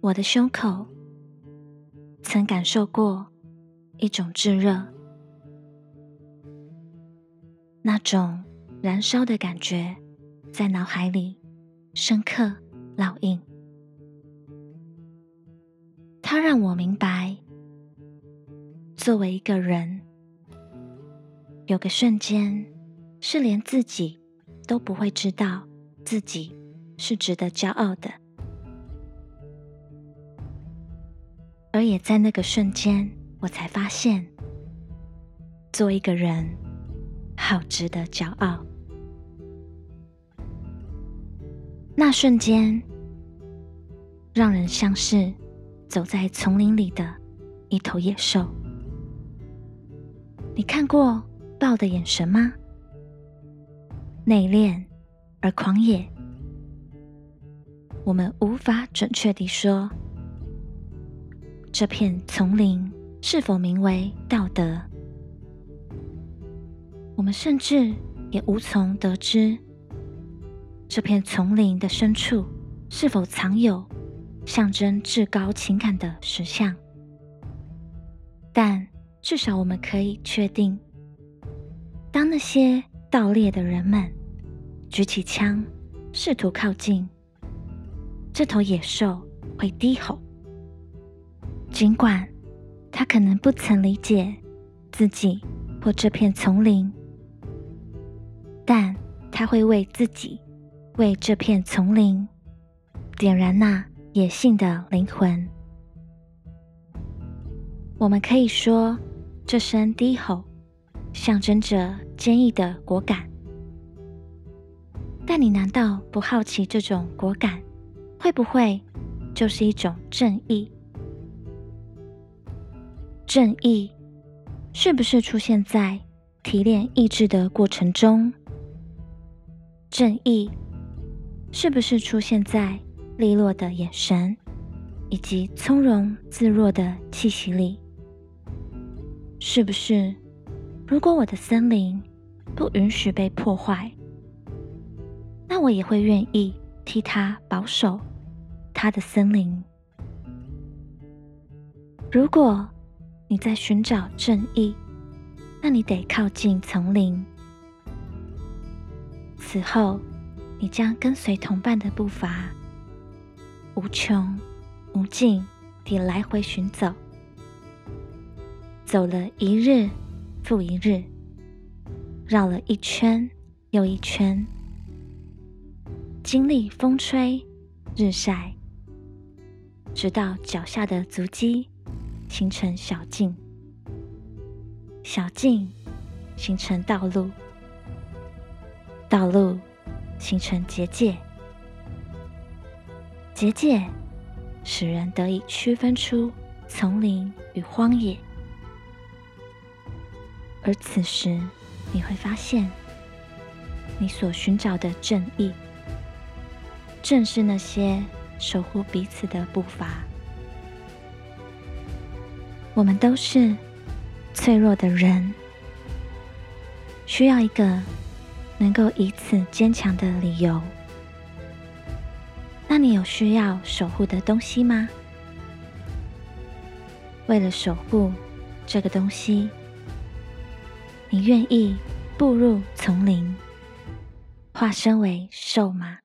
我的胸口曾感受过一种炙热，那种燃烧的感觉。在脑海里深刻烙印。它让我明白，作为一个人，有个瞬间是连自己都不会知道自己是值得骄傲的。而也在那个瞬间，我才发现，做一个人好值得骄傲。那瞬间，让人像是走在丛林里的一头野兽。你看过豹的眼神吗？内敛而狂野。我们无法准确地说。这片丛林是否名为道德？我们甚至也无从得知，这片丛林的深处是否藏有象征至高情感的石像。但至少我们可以确定，当那些盗猎的人们举起枪，试图靠近，这头野兽会低吼。尽管他可能不曾理解自己或这片丛林，但他会为自己、为这片丛林点燃那野性的灵魂。我们可以说，这声低吼象征着坚毅的果敢。但你难道不好奇，这种果敢会不会就是一种正义？正义是不是出现在提炼意志的过程中？正义是不是出现在利落的眼神以及从容自若的气息里？是不是，如果我的森林不允许被破坏，那我也会愿意替他保守他的森林？如果。你在寻找正义，那你得靠近丛林。此后，你将跟随同伴的步伐，无穷无尽地来回寻走，走了一日复一日，绕了一圈又一圈，经历风吹日晒，直到脚下的足迹。形成小径，小径形成道路，道路形成结界，结界使人得以区分出丛林与荒野。而此时，你会发现，你所寻找的正义，正是那些守护彼此的步伐。我们都是脆弱的人，需要一个能够以此坚强的理由。那你有需要守护的东西吗？为了守护这个东西，你愿意步入丛林，化身为兽吗？